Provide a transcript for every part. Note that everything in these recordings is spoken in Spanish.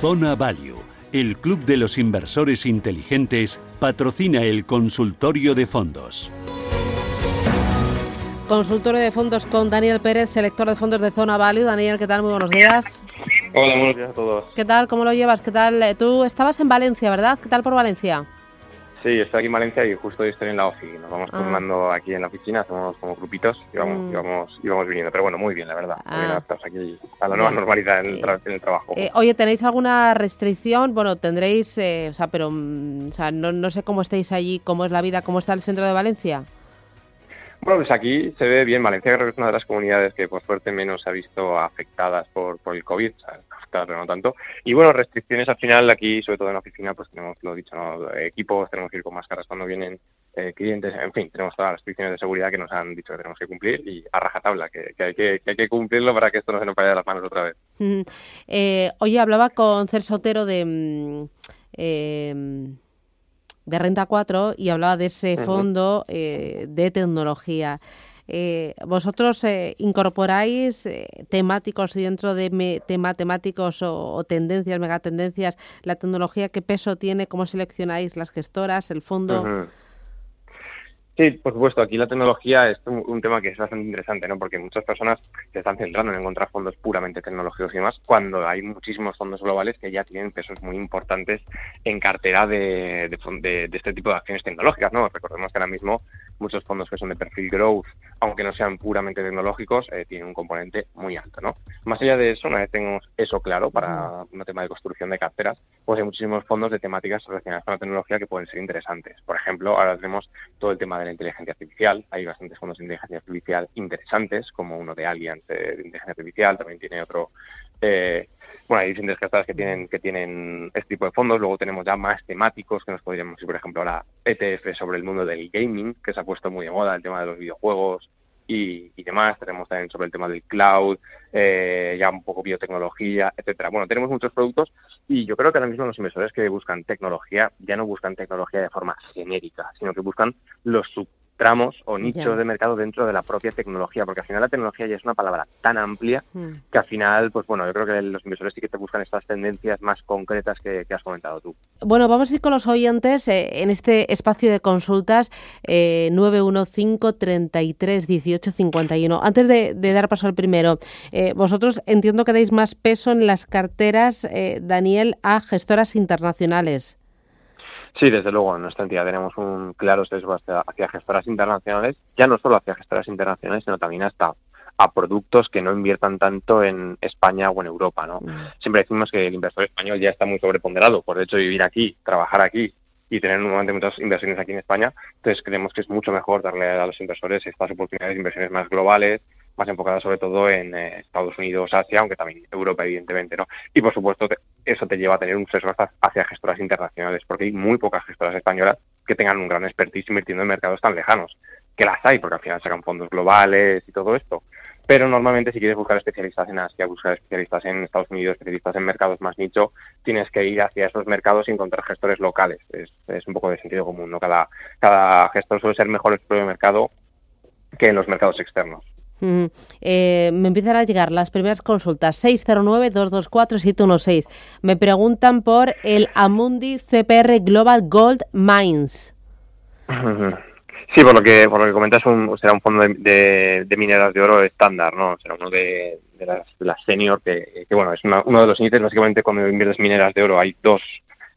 Zona Value, el Club de los Inversores Inteligentes, patrocina el consultorio de fondos. Consultorio de fondos con Daniel Pérez, selector de fondos de Zona Value. Daniel, ¿qué tal? Muy buenos días. Hola, buenos días a todos. ¿Qué tal? ¿Cómo lo llevas? ¿Qué tal? Eh, Tú estabas en Valencia, ¿verdad? ¿Qué tal por Valencia? Sí, estoy aquí en Valencia y justo hoy estoy en la ofi. Nos vamos Ah. turnando aquí en la oficina, hacemos como grupitos y vamos, Mm. y vamos, y vamos viniendo. Pero bueno, muy bien, la verdad. Muy bien Ah. adaptados aquí a la nueva Bien. normalidad en el, tra- en el trabajo. Eh, oye, ¿tenéis alguna restricción? Bueno, tendréis, eh, o sea, pero mm, o sea, no, no sé cómo estáis allí, cómo es la vida, cómo está el centro de Valencia. Bueno, pues aquí se ve bien. Valencia creo que es una de las comunidades que por suerte menos se ha visto afectadas por, por el COVID, pero no tanto. Y bueno, restricciones al final aquí, sobre todo en la oficina, pues tenemos lo dicho, ¿no? equipos, tenemos que ir con máscaras cuando vienen eh, clientes, en fin, tenemos todas las restricciones de seguridad que nos han dicho que tenemos que cumplir y a rajatabla, que, que hay, que, que hay que cumplirlo para que esto no se nos vaya de las manos otra vez. Mm, eh, oye, hablaba con Cer Sotero de, mm, eh, de Renta 4 y hablaba de ese fondo eh, de tecnología. Eh, ¿Vosotros eh, incorporáis eh, temáticos dentro de me- tema temáticos o, o tendencias, megatendencias, la tecnología, qué peso tiene, cómo seleccionáis las gestoras, el fondo? Sí, por supuesto, aquí la tecnología es un, un tema que es bastante interesante, ¿no? Porque muchas personas se están centrando en encontrar fondos puramente tecnológicos y demás, cuando hay muchísimos fondos globales que ya tienen pesos muy importantes en cartera de, de de- de este tipo de acciones tecnológicas, ¿no? Recordemos que ahora mismo muchos fondos que son de perfil growth, aunque no sean puramente tecnológicos, eh, tienen un componente muy alto, ¿no? Más allá de eso, una vez tengamos eso claro para un tema de construcción de carteras, pues hay muchísimos fondos de temáticas relacionadas con la tecnología que pueden ser interesantes. Por ejemplo, ahora tenemos todo el tema de la inteligencia artificial. Hay bastantes fondos de inteligencia artificial interesantes, como uno de Allianz eh, de inteligencia artificial, también tiene otro. eh, bueno, hay diferentes gestoras que tienen, que tienen este tipo de fondos. Luego tenemos ya más temáticos que nos podríamos ir, por ejemplo, ahora ETF sobre el mundo del gaming, que se ha puesto muy de moda, el tema de los videojuegos y, y demás. Tenemos también sobre el tema del cloud, eh, ya un poco biotecnología, etcétera. Bueno, tenemos muchos productos y yo creo que ahora mismo los inversores que buscan tecnología ya no buscan tecnología de forma genérica, sino que buscan los subtramos o nichos de mercado dentro de la propia tecnología, porque al final la tecnología ya es una palabra tan amplia Mm. que al final, pues bueno, yo creo que los inversores sí que te buscan estas tendencias más concretas que, que has comentado tú. Bueno, vamos a ir con los oyentes eh, en este espacio de consultas eh, 915 33 18 51. Antes de, de dar paso al primero, eh, vosotros entiendo que dais más peso en las carteras, eh, Daniel, a gestoras internacionales. Sí, desde luego, en nuestra entidad tenemos un claro sesgo hacia, hacia gestoras internacionales, ya no solo hacia gestoras internacionales, sino también hasta a productos que no inviertan tanto en España o en Europa, ¿no? Siempre decimos que el inversor español ya está muy sobreponderado por el hecho de vivir aquí, trabajar aquí y tener normalmente muchas inversiones aquí en España, entonces creemos que es mucho mejor darle a los inversores estas oportunidades de inversiones más globales, más enfocadas sobre todo en eh, Estados Unidos, Asia, aunque también Europa, evidentemente, ¿no? Y por supuesto, te- eso te lleva a tener un sesgo hacia gestoras internacionales, porque hay muy pocas gestoras españolas que tengan un gran expertise invirtiendo en mercados tan lejanos, que las hay, porque al final sacan fondos globales y todo esto. Pero normalmente si quieres buscar especialistas en Asia, buscar especialistas en Estados Unidos, especialistas en mercados más nicho, tienes que ir hacia esos mercados y encontrar gestores locales. Es, es un poco de sentido común, ¿no? Cada, cada gestor suele ser mejor en su propio mercado que en los mercados externos. Eh, me empiezan a llegar las primeras consultas 609-224-716. Me preguntan por el Amundi CPR Global Gold Mines. Sí, por lo que por lo que comentas, un, será un fondo de, de, mineras de oro estándar, ¿no? Será uno de, de las, senior, que, que bueno, es una- uno de los índices, básicamente cuando inviertes mineras de oro hay dos,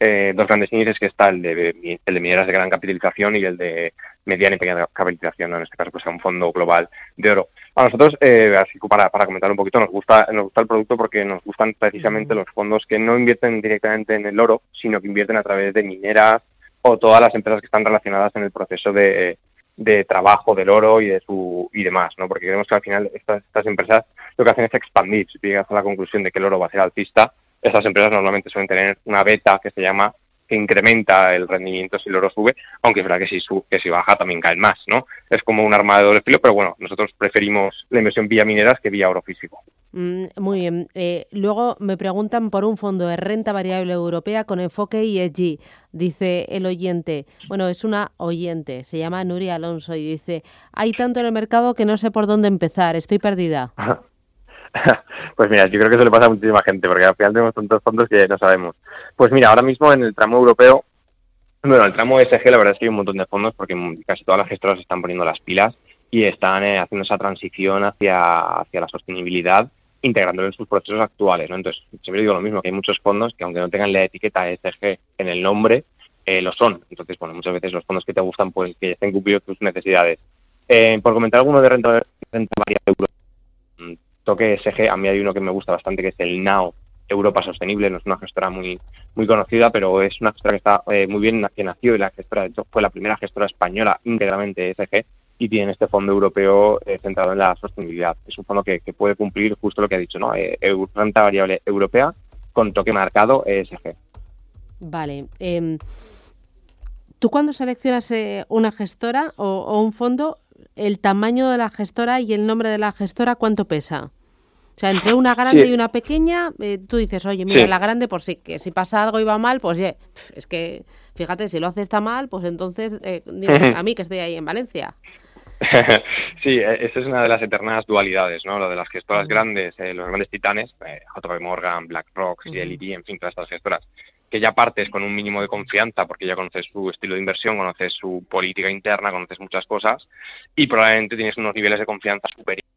eh, dos grandes índices, que está el de, el de mineras de gran capitalización y el de mediana y pequeña capitalización, ¿no? En este caso, pues sea un fondo global de oro. A nosotros, eh, así para, para comentar un poquito, nos gusta, nos gusta el producto porque nos gustan precisamente los fondos que no invierten directamente en el oro, sino que invierten a través de mineras, o todas las empresas que están relacionadas en el proceso de, de trabajo del oro y de su y demás, ¿no? Porque creemos que al final estas, estas empresas lo que hacen es expandir. Si llegas a la conclusión de que el oro va a ser alcista, estas empresas normalmente suelen tener una beta que se llama que incrementa el rendimiento si el oro sube, aunque es verdad que si, sube, que si baja también caen más, ¿no? Es como un arma de doble filo, pero bueno, nosotros preferimos la inversión vía mineras que vía oro físico. Mm, muy bien. Eh, luego me preguntan por un fondo de renta variable europea con enfoque ESG. Dice el oyente, bueno, es una oyente, se llama Nuria Alonso y dice, hay tanto en el mercado que no sé por dónde empezar, estoy perdida. pues mira, yo creo que eso le pasa a muchísima gente, porque al final tenemos tantos fondos que no sabemos. Pues mira, ahora mismo en el tramo europeo, bueno, el tramo SG la verdad es que hay un montón de fondos porque casi todas las gestoras están poniendo las pilas y están eh, haciendo esa transición hacia, hacia la sostenibilidad integrándolo en sus procesos actuales. ¿no? Entonces, siempre digo lo mismo, que hay muchos fondos que aunque no tengan la etiqueta ESG en el nombre, eh, lo son. Entonces, bueno, muchas veces los fondos que te gustan, pues que estén cumplidos tus necesidades. Eh, por comentar alguno de renta, renta variable toque ESG, a mí hay uno que me gusta bastante, que es el NAO Europa Sostenible, no es una gestora muy muy conocida, pero es una gestora que está eh, muy bien, que nació y la gestora, de hecho, fue la primera gestora española íntegramente ESG y tiene este fondo europeo eh, centrado en la sostenibilidad. Es un fondo que, puede cumplir justo lo que ha dicho, ¿no? Eh, renta variable europea con toque marcado ESG. Vale. Em, ¿Tú cuando seleccionas eh, una gestora o, un fondo, el tamaño de la gestora y el nombre de la gestora, cuánto pesa? O sea, entre una grande y una pequeña, tú dices, oye, mira, la grande, por si que si pasa algo y va mal, pues es que, fíjate, si lo hace está mal, pues entonces, a mí que estoy ahí en Valencia. sí, e, esa es una de las eternas dualidades, ¿no? Lo de las gestoras grandes, eh, los grandes titanes, eh, JP Morgan, BlackRock, CLD, en fin, todas estas gestoras, que ya partes con un mínimo de confianza porque ya conoces su estilo de inversión, conoces su política interna, conoces muchas cosas y probablemente tienes unos niveles de confianza superiores.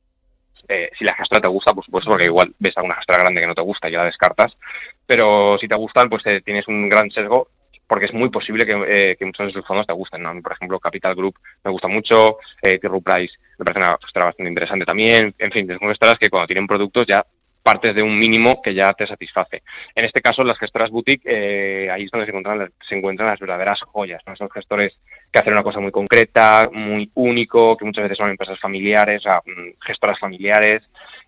Eh, si la gestora te gusta, por supuesto, porque igual ves a una grande que no te gusta y ya la descartas, pero si te gustan, pues tienes un gran sesgo porque es muy posible que, eh, muchos de sus fondos te gusten. ¿no? por ejemplo, Capital Group me gusta mucho, eh, T. Price me parece una gestora bastante interesante también. En fin, son gestoras que cuando tienen productos ya partes de un mínimo que ya te satisface. En este caso, las gestoras boutique, eh, ahí es donde se encuentran, se encuentran las verdaderas joyas. Son gestores que hacen una cosa muy concreta, muy único, que muchas veces son empresas familiares, o mm, gestoras familiares.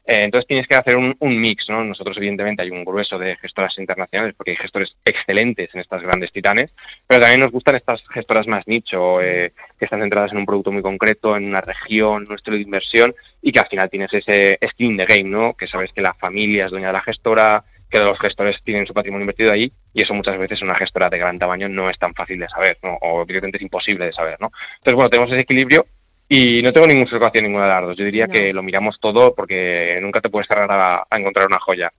Eh, entonces tienes que hacer un, mix, ¿no? Nosotros, evidentemente, hay un grueso de gestoras internacionales porque hay gestores excelentes en estas grandes titanes, pero también nos gustan estas gestoras más nicho, eh, que están centradas en un producto muy concreto, en una región, un estilo de inversión y que al final tienes ese skin de game, ¿no? Que sabes que la familia es dueña de la gestora, que los gestores tienen su patrimonio invertido ahí y eso muchas veces una gestora de gran tamaño no es tan fácil de saber, ¿no? o directamente es imposible de saber. ¿no? Entonces, bueno, tenemos ese equilibrio y no tengo ningún sesgo hacia ninguna de las dos. Yo diría que lo miramos todo porque nunca te puedes cerrar a, encontrar una joya.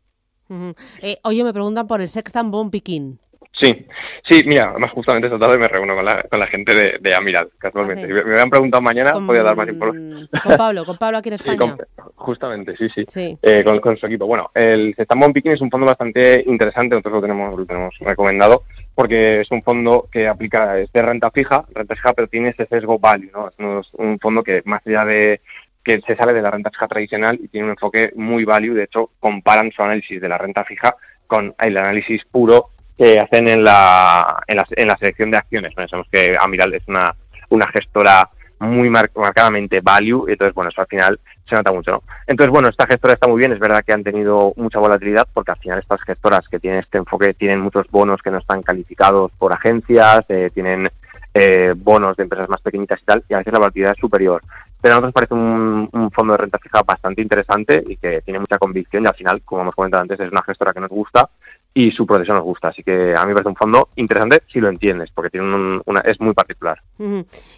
Eh, oye, me preguntan por el Sextant Bomb Pikin. Sí, sí, mira, además justamente esta tarde me reúno con la, con la gente de, de Amiral, casualmente. Ah, me, me habían preguntado mañana, podía dar más información. Con Pablo, con Pablo aquí en España. justamente, sí, sí, eh, con, su equipo. Bueno, el Sestambon Picking es un fondo bastante interesante, nosotros lo tenemos, lo tenemos recomendado, porque es un fondo que aplica, es de renta fija, renta fija, pero tiene ese sesgo value, ¿no? Es un fondo que más allá de que se sale de la renta fija tradicional y tiene un enfoque muy value, de hecho comparan su análisis de la renta fija con el análisis puro que hacen en la, en la, en la selección de acciones. Sabemos que Amiral es una, una gestora muy marcadamente value, y entonces, bueno, eso al final se nota mucho, ¿no? Entonces, bueno, esta gestora está muy bien, es verdad que han tenido mucha volatilidad, porque al final estas gestoras que tienen este enfoque tienen muchos bonos que no están calificados por agencias, eh, tienen eh, bonos de empresas más pequeñitas y tal, y a veces la volatilidad es superior. Pero a nosotros parece un, fondo de renta fija bastante interesante y que tiene mucha convicción y al final, como hemos comentado antes, es una gestora que nos gusta y su proceso nos gusta. Así que a mí me parece un fondo interesante si lo entiendes, porque tiene una, es muy particular.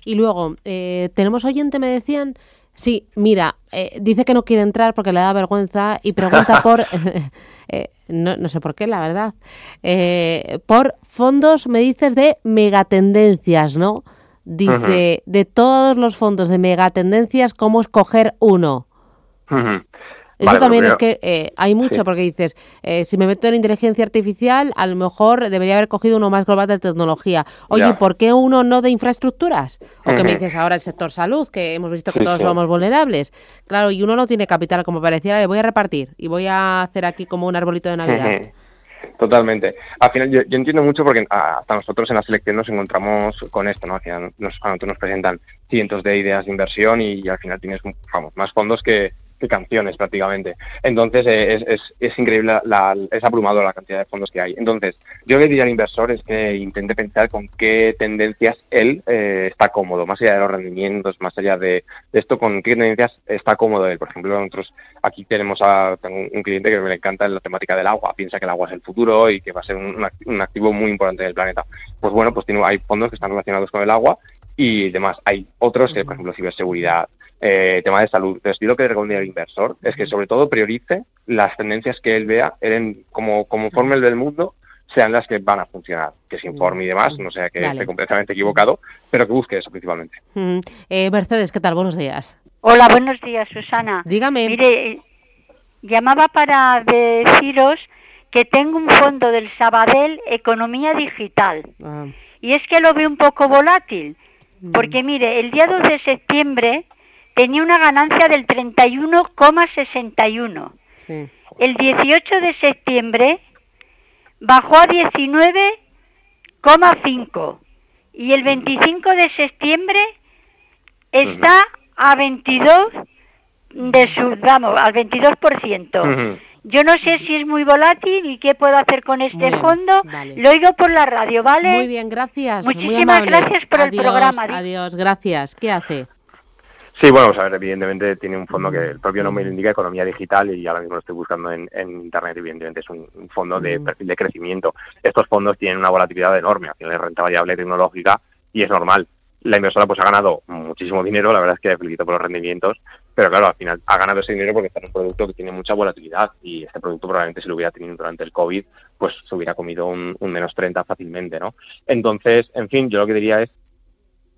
Y luego, eh, tenemos oyente, me decían, sí, mira, eh, dice que no quiere entrar porque le da vergüenza y pregunta por, eh, no, no, sé por qué, la verdad, por fondos, me dices, de megatendencias, ¿no? Dice, de todos los fondos de megatendencias, ¿cómo escoger uno? Eso también es que eh, hay mucho, porque dices, eh, si me meto en inteligencia artificial, a lo mejor debería haber cogido uno más global de tecnología. Oye, ¿por qué uno no de infraestructuras? O que me dices ahora el sector salud, que hemos visto que todos somos vulnerables. Claro, y uno no tiene capital, como pareciera, le voy a repartir y voy a hacer aquí como un arbolito de Navidad. Totalmente. Al final, yo, entiendo mucho porque hasta nosotros en la selección nos encontramos con esto, ¿no? nos, cuando nos presentan cientos de ideas de inversión y, al final tienes vamos, más fondos que, que canciones prácticamente. Entonces eh, es, es, es increíble, la, es abrumadora la cantidad de fondos que hay. Entonces yo le diría al inversor es que intente pensar con qué tendencias él eh, está cómodo, más allá de los rendimientos, más allá de, esto, con qué tendencias está cómodo él. Por ejemplo, nosotros aquí tenemos a un cliente que me encanta la temática del agua, piensa que el agua es el futuro y que va a ser un, un activo muy importante del planeta. Pues bueno, pues tiene, hay fondos que están relacionados con el agua y demás. Hay otros que, por ejemplo, ciberseguridad, eh, tema de salud. Entonces, yo lo que recomendaría al inversor es que sobre todo priorice las tendencias que él vea en, como, como forma el del mundo sean las que van a funcionar, que se informe y demás, no sea que esté completamente equivocado, pero que busque eso principalmente. Eh, Mercedes, ¿qué tal? Buenos días. Hola, buenos días, Susana. Dígame. Mire, llamaba para deciros que tengo un fondo del Sabadell Economía Digital. Ah. Y es que lo veo un poco volátil, mm. porque mire, el día 2 de septiembre tenía una ganancia del 31,61. El 18 de septiembre bajó a 19,5 y el 25 de septiembre está a 22 de su, vamos, al 22%. Yo no sé si es muy volátil y qué puedo hacer con este fondo. Lo oigo por la radio, ¿vale? Muy bien, gracias. Muchísimas gracias por el programa. Adiós, gracias. ¿Qué hace? Sí, bueno, a ver, evidentemente tiene un fondo que el propio nombre indica economía digital y ahora mismo lo estoy buscando en, internet, evidentemente es un, fondo de mm. perfil de crecimiento. Estos fondos tienen una volatilidad enorme, tienen renta variable tecnológica y es normal. La inversora pues ha ganado muchísimo dinero, la verdad es que felicito por los rendimientos, pero claro, al final ha ganado ese dinero porque está en un producto que tiene mucha volatilidad y este producto probablemente si lo hubiera tenido durante el COVID, pues se hubiera comido un, un menos 30 fácilmente, ¿no? Entonces, en fin, yo lo que diría es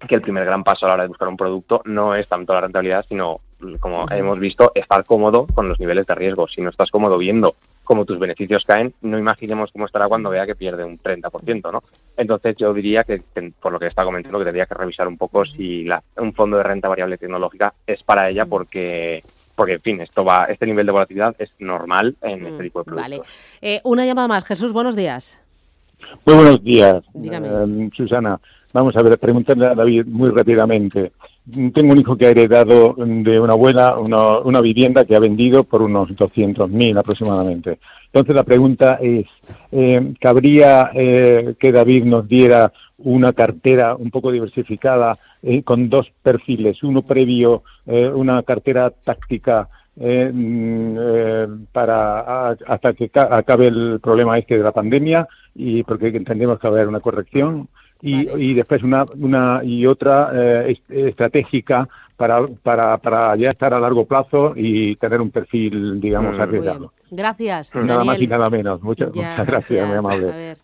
que el primer gran paso a la hora de buscar un producto no es tanto la rentabilidad, sino, como hemos visto, estar cómodo con los niveles de riesgo. Si no estás cómodo viendo cómo tus beneficios caen, no imaginemos cómo estará cuando vea que pierde un 30%, ¿no? Entonces yo diría que, por lo que está comentando, que tendría que revisar un poco si un fondo de renta variable tecnológica es para ella porque porque en fin, esto va, este nivel de volatilidad es normal en este tipo de productos. Vale. Eh, una llamada más, Jesús, buenos días. Muy buenos días, eh, Susana. Vamos a ver, preguntarle a David muy rápidamente. Tengo un hijo que ha heredado de una abuela una, vivienda que ha vendido por unos 200.000 aproximadamente. Entonces la pregunta es, eh, ¿cabría eh, que David nos diera una cartera un poco diversificada eh, con dos perfiles? Uno previo, una cartera táctica mm, para hasta que acabe el problema este de la pandemia y porque entendemos que va a haber una corrección y, y después una, una y otra eh, estratégica para, para, para ya estar a largo plazo y tener un perfil, digamos, mm. arriesgado. Gracias. Nada más y nada menos. Muchas, gracias, muy amable.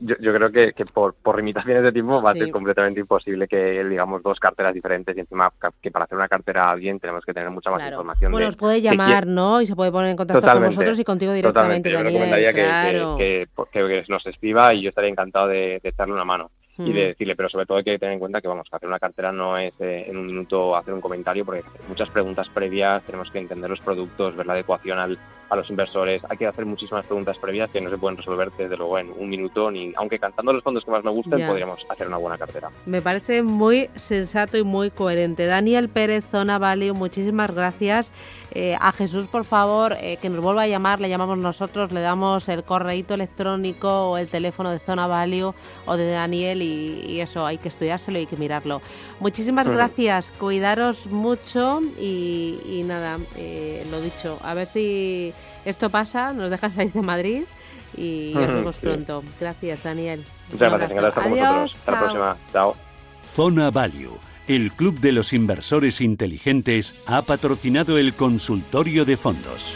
Yo, yo, creo que, que por, por, limitaciones de tiempo va a ser completamente imposible que, digamos, dos carteras diferentes y encima que para hacer una cartera bien tenemos que tener mucha más información. Bueno, os puede llamar, ¿no? Y se puede poner en contacto con vosotros y contigo directamente, Yo recomendaría que, que, nos escriba y yo estaría encantado de echarle una mano y de decirle, pero sobre todo hay que tener en cuenta que vamos, a hacer una cartera no es eh, en un minuto hacer un comentario porque hay muchas preguntas previas, tenemos que entender los productos, ver la adecuación al, a los inversores, hay que hacer muchísimas preguntas previas que no se pueden resolver desde luego en un minuto, ni aunque cantando los fondos que más me gusten podríamos hacer una buena cartera. Me parece muy sensato y muy coherente. Daniel Pérez, Zona Value, muchísimas gracias. Eh, a Jesús, por favor, eh, que nos vuelva a llamar, le llamamos nosotros, le damos el correíto electrónico o el teléfono de Zona Value o de Daniel y, eso, hay que estudiárselo y hay que mirarlo. Muchísimas gracias, cuidaros mucho y, nada, eh, lo dicho, a ver si esto pasa, nos dejas salir de Madrid y nos vemos pronto. Gracias, Daniel. Muchas gracias, gracias vosotros. Hasta la próxima. Chao. Zona Value el Club de los Inversores Inteligentes ha patrocinado el consultorio de fondos.